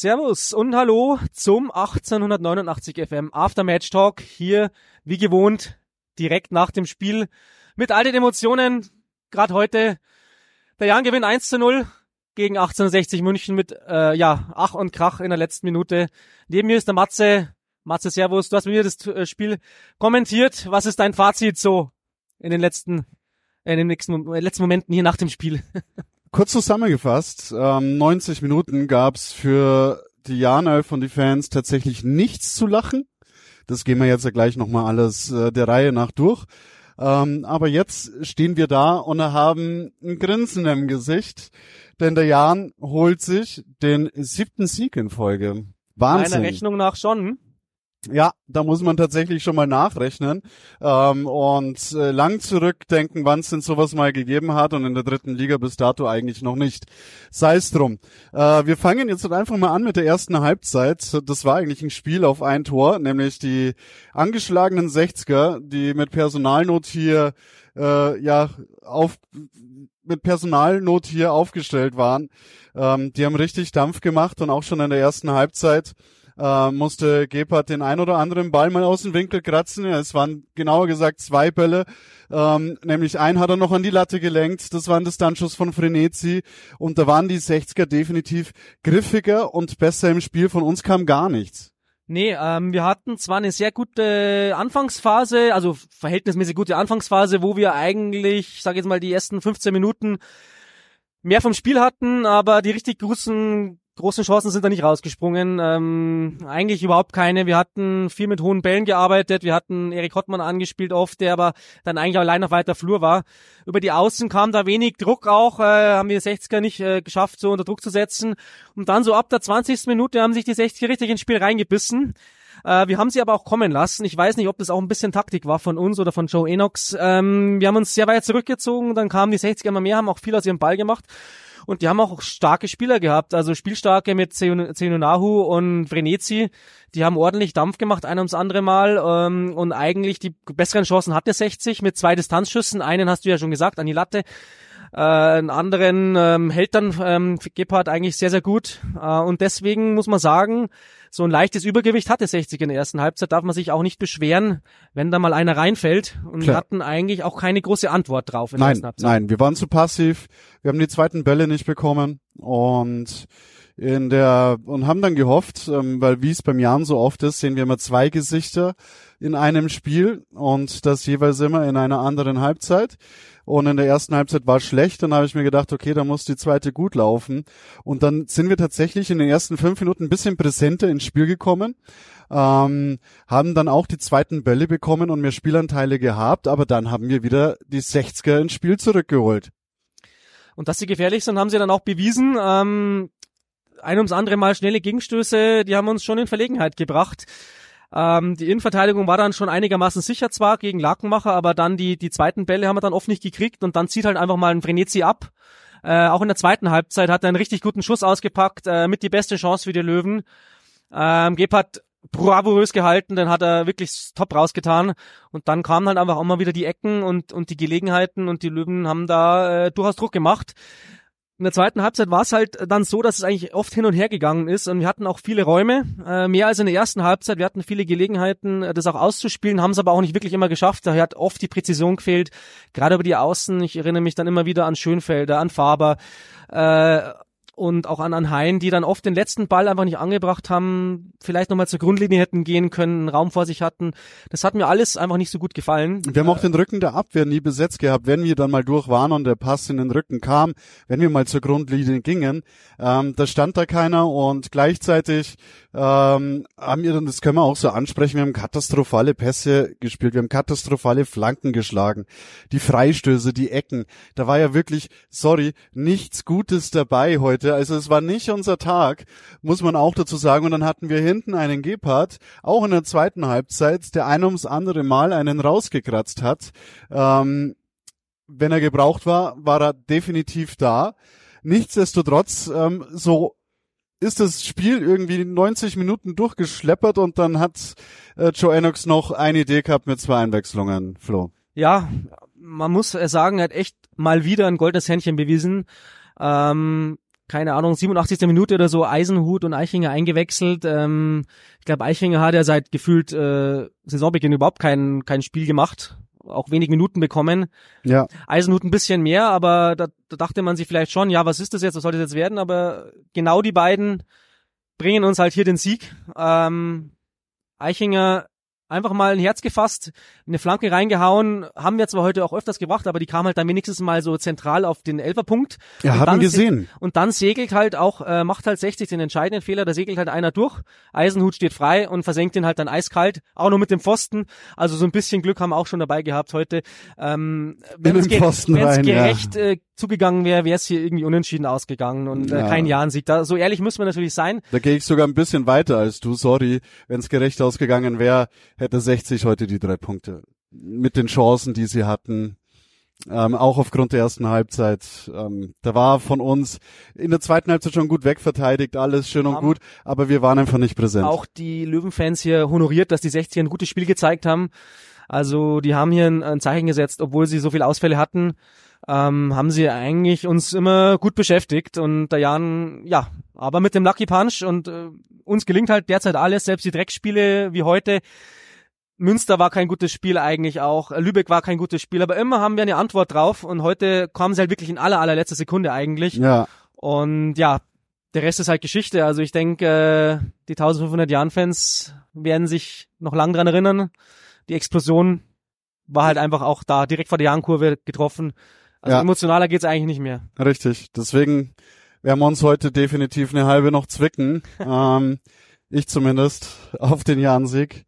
Servus und hallo zum 1889 FM Aftermatch Talk. Hier, wie gewohnt, direkt nach dem Spiel mit all den Emotionen. Gerade heute, der Jan gewinnt 1 zu 0 gegen 1860 München mit, äh, ja, Ach und Krach in der letzten Minute. Neben mir ist der Matze. Matze, Servus, du hast mir das äh, Spiel kommentiert. Was ist dein Fazit so in den letzten, in den nächsten, äh, letzten Momenten hier nach dem Spiel? Kurz zusammengefasst, ähm, 90 Minuten gab's für die Janelf und die Fans tatsächlich nichts zu lachen. Das gehen wir jetzt ja gleich nochmal alles äh, der Reihe nach durch. Ähm, aber jetzt stehen wir da und haben ein Grinsen im Gesicht, denn der Jan holt sich den siebten Sieg in Folge. Wahnsinn. Meiner Rechnung nach schon. Ja, da muss man tatsächlich schon mal nachrechnen ähm, und äh, lang zurückdenken, wann es denn sowas mal gegeben hat und in der dritten Liga bis dato eigentlich noch nicht. Sei es drum. Äh, wir fangen jetzt einfach mal an mit der ersten Halbzeit. Das war eigentlich ein Spiel auf ein Tor, nämlich die angeschlagenen 60er, die mit Personalnot hier äh, ja auf mit Personalnot hier aufgestellt waren. Ähm, die haben richtig Dampf gemacht und auch schon in der ersten Halbzeit äh, musste Gebhardt den ein oder anderen Ball mal aus dem Winkel kratzen. Es waren genauer gesagt zwei Bälle. Ähm, nämlich einen hat er noch an die Latte gelenkt. Das war ein Distanzschuss von Frenetzi. Und da waren die 60er definitiv griffiger und besser im Spiel. Von uns kam gar nichts. Nee, ähm, wir hatten zwar eine sehr gute Anfangsphase, also verhältnismäßig gute Anfangsphase, wo wir eigentlich, sag jetzt mal, die ersten 15 Minuten mehr vom Spiel hatten, aber die richtig großen großen Chancen sind da nicht rausgesprungen. Ähm, eigentlich überhaupt keine. Wir hatten viel mit hohen Bällen gearbeitet. Wir hatten Erik Hottmann angespielt oft, der aber dann eigentlich allein auf weiter Flur war. Über die Außen kam da wenig Druck auch. Äh, haben wir 60er nicht äh, geschafft, so unter Druck zu setzen. Und dann so ab der 20. Minute haben sich die 60er richtig ins Spiel reingebissen. Äh, wir haben sie aber auch kommen lassen. Ich weiß nicht, ob das auch ein bisschen Taktik war von uns oder von Joe Enox. Ähm, wir haben uns sehr weit zurückgezogen. Dann kamen die 60er immer mehr, haben auch viel aus ihrem Ball gemacht. Und die haben auch starke Spieler gehabt, also Spielstarke mit Zenonahu und Vrenetzi. Die haben ordentlich Dampf gemacht, ein ums andere Mal. Ähm, und eigentlich die besseren Chancen hatte 60 mit zwei Distanzschüssen. Einen hast du ja schon gesagt, an die Latte. Äh, einen anderen ähm, hält dann ähm, Gebhardt eigentlich sehr, sehr gut. Äh, und deswegen muss man sagen, so ein leichtes Übergewicht hatte 60 in der ersten Halbzeit, darf man sich auch nicht beschweren, wenn da mal einer reinfällt. Und Klar. wir hatten eigentlich auch keine große Antwort drauf in nein, der ersten Halbzeit. Nein, wir waren zu passiv, wir haben die zweiten Bälle nicht bekommen und in der und haben dann gehofft, ähm, weil wie es beim Jan so oft ist, sehen wir immer zwei Gesichter in einem Spiel und das jeweils immer in einer anderen Halbzeit. Und in der ersten Halbzeit war schlecht, dann habe ich mir gedacht, okay, da muss die zweite gut laufen. Und dann sind wir tatsächlich in den ersten fünf Minuten ein bisschen präsenter ins Spiel gekommen. Ähm, haben dann auch die zweiten Bälle bekommen und mehr Spielanteile gehabt, aber dann haben wir wieder die 60er ins Spiel zurückgeholt. Und dass sie gefährlich sind, haben sie dann auch bewiesen. Ähm, ein ums andere Mal schnelle Gegenstöße, die haben uns schon in Verlegenheit gebracht. Ähm, die Innenverteidigung war dann schon einigermaßen sicher zwar gegen Lakenmacher, aber dann die, die zweiten Bälle haben wir dann oft nicht gekriegt und dann zieht halt einfach mal ein Vrenetzi ab. Äh, auch in der zweiten Halbzeit hat er einen richtig guten Schuss ausgepackt, äh, mit die beste Chance für die Löwen. Ähm, Gebhardt bravourös gehalten, dann hat er wirklich top rausgetan und dann kamen halt einfach auch mal wieder die Ecken und, und die Gelegenheiten und die Löwen haben da äh, durchaus Druck gemacht in der zweiten Halbzeit war es halt dann so, dass es eigentlich oft hin und her gegangen ist und wir hatten auch viele Räume, äh, mehr als in der ersten Halbzeit. Wir hatten viele Gelegenheiten, äh, das auch auszuspielen, haben es aber auch nicht wirklich immer geschafft. Daher hat oft die Präzision gefehlt, gerade über die Außen. Ich erinnere mich dann immer wieder an Schönfelder, an Faber. Äh, und auch an, an Hein, die dann oft den letzten Ball einfach nicht angebracht haben, vielleicht nochmal zur Grundlinie hätten gehen können, einen Raum vor sich hatten. Das hat mir alles einfach nicht so gut gefallen. Wir haben auch den Rücken der Abwehr nie besetzt gehabt. Wenn wir dann mal durch waren und der Pass in den Rücken kam, wenn wir mal zur Grundlinie gingen, ähm, da stand da keiner und gleichzeitig ähm, haben wir dann, das können wir auch so ansprechen, wir haben katastrophale Pässe gespielt, wir haben katastrophale Flanken geschlagen, die Freistöße, die Ecken, da war ja wirklich, sorry, nichts Gutes dabei heute, also es war nicht unser Tag, muss man auch dazu sagen, und dann hatten wir hinten einen Gepard, auch in der zweiten Halbzeit, der ein ums andere Mal einen rausgekratzt hat, ähm, wenn er gebraucht war, war er definitiv da. Nichtsdestotrotz, ähm, so ist das Spiel irgendwie 90 Minuten durchgeschleppert und dann hat äh, Joe Enox noch eine Idee gehabt mit zwei Einwechslungen, Flo. Ja, man muss sagen, er hat echt mal wieder ein goldenes Händchen bewiesen. Ähm, keine Ahnung, 87. Minute oder so Eisenhut und Eichinger eingewechselt. Ähm, ich glaube, Eichinger hat ja seit gefühlt äh, Saisonbeginn überhaupt kein, kein Spiel gemacht, auch wenig Minuten bekommen. Ja. Eisenhut ein bisschen mehr, aber da, da dachte man sich vielleicht schon, ja, was ist das jetzt, was soll das jetzt werden? Aber genau die beiden bringen uns halt hier den Sieg. Ähm, Eichinger einfach mal ein Herz gefasst, eine Flanke reingehauen, haben wir zwar heute auch öfters gebracht, aber die kam halt dann wenigstens mal so zentral auf den Elferpunkt. Ja, Und haben dann gesehen. Und dann segelt halt auch, äh, macht halt 60 den entscheidenden Fehler, da segelt halt einer durch, Eisenhut steht frei und versenkt ihn halt dann eiskalt, auch nur mit dem Pfosten, also so ein bisschen Glück haben wir auch schon dabei gehabt heute. Ähm, wenn es rein, ja. gerecht äh, zugegangen wäre, wäre es hier irgendwie unentschieden ausgegangen und äh, Ja. kein Jahrensieg. Da, so ehrlich muss man natürlich sein. Da gehe ich sogar ein bisschen weiter als du. Sorry, wenn es gerecht ausgegangen wäre, hätte 60 heute die drei Punkte. Mit den Chancen, die sie hatten. Ähm, auch aufgrund der ersten Halbzeit. Ähm, da war von uns in der zweiten Halbzeit schon gut wegverteidigt, alles schön und Haben- gut, aber wir waren einfach nicht präsent. auch die Löwenfans hier honoriert, dass die 60er ein gutes Spiel gezeigt haben. Also die haben hier ein, ein Zeichen gesetzt, obwohl sie so viele Ausfälle hatten, ähm, haben sie eigentlich uns immer gut beschäftigt und der Jan, ja, aber mit dem Lucky Punch und äh, uns gelingt halt derzeit alles, selbst die Dreckspiele wie heute. Münster war kein gutes Spiel eigentlich auch, äh, Lübeck war kein gutes Spiel, aber immer haben wir eine Antwort drauf und heute kamen sie halt wirklich in aller allerletzter Sekunde eigentlich. ja, Und ja, der Rest ist halt Geschichte. Also ich denke, äh, die 1500 Jahren-Fans werden sich noch lang dran erinnern. Die Explosion war halt einfach auch da, direkt vor der Jahrenkurve getroffen. Also Ja. emotionaler geht's eigentlich nicht mehr. richtig. Deswegen werden wir uns heute definitiv eine halbe noch zwicken. ähm, ich zumindest auf den Jahrensieg.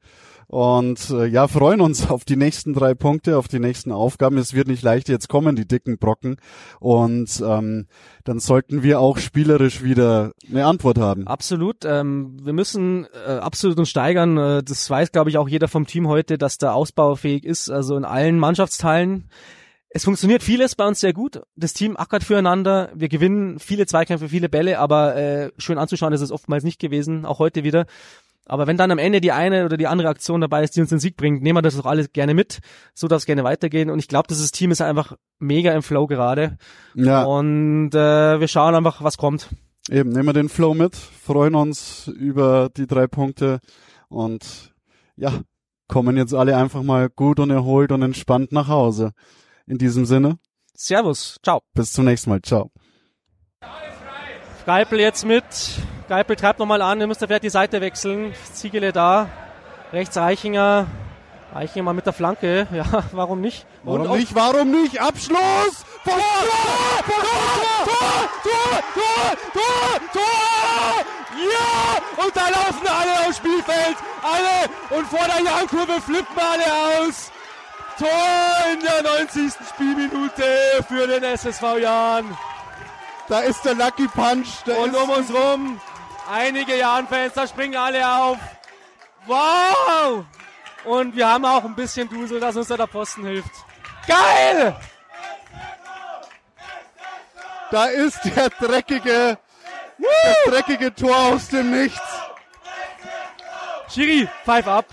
Und äh, ja, freuen uns auf die nächsten drei Punkte, auf die nächsten Aufgaben. Es wird nicht leicht, jetzt kommen die dicken Brocken. Und ähm, dann sollten wir auch spielerisch wieder eine Antwort haben. Absolut. Ähm, wir müssen äh, absolut uns steigern. Äh, das weiß, glaube ich, auch jeder vom Team heute, dass da ausbaufähig ist. Also in allen Mannschaftsteilen. Es funktioniert vieles bei uns sehr gut. Das Team ackert füreinander. Wir gewinnen viele Zweikämpfe, viele Bälle, aber äh, schön anzuschauen ist es oftmals nicht gewesen, auch heute wieder. Aber wenn dann am Ende die eine oder die andere Aktion dabei ist, die uns den Sieg bringt, nehmen wir das doch alles gerne mit. So darf es gerne weitergehen. Und ich glaube, dieses Team ist einfach mega im Flow gerade. Ja, Und äh, wir schauen einfach, was kommt. eben, nehmen wir den Flow mit, freuen uns über die drei Punkte und ja, kommen jetzt alle einfach mal gut und erholt und entspannt nach Hause. In diesem Sinne. Servus. Ciao. Bis zum nächsten Mal. Ciao. Geipel jetzt mit. Geipel treibt nochmal an. Ihr müsst vielleicht die Seite wechseln. Ziegele da. Rechts Eichinger. Eichinger mal mit der Flanke. Ja, warum nicht? Warum Und nicht? Warum nicht? Abschluss! Tor! Tor! Tor! Tor! Tor! Tor! Tor! Ja! Und da laufen alle aufs Spielfeld. Alle! Und vor der Jankurve flippen alle aus. Tor in der 90. Spielminute für den SSV Jahn. Da ist der Lucky Punch. Und um uns rum einige Jahrenfans, da springen alle auf. Wow! Und wir haben auch ein bisschen Dusel, dass uns da der Posten hilft. Geil! Da ist der dreckige, das dreckige Tor aus dem Nichts. Schiri, pfeif ab.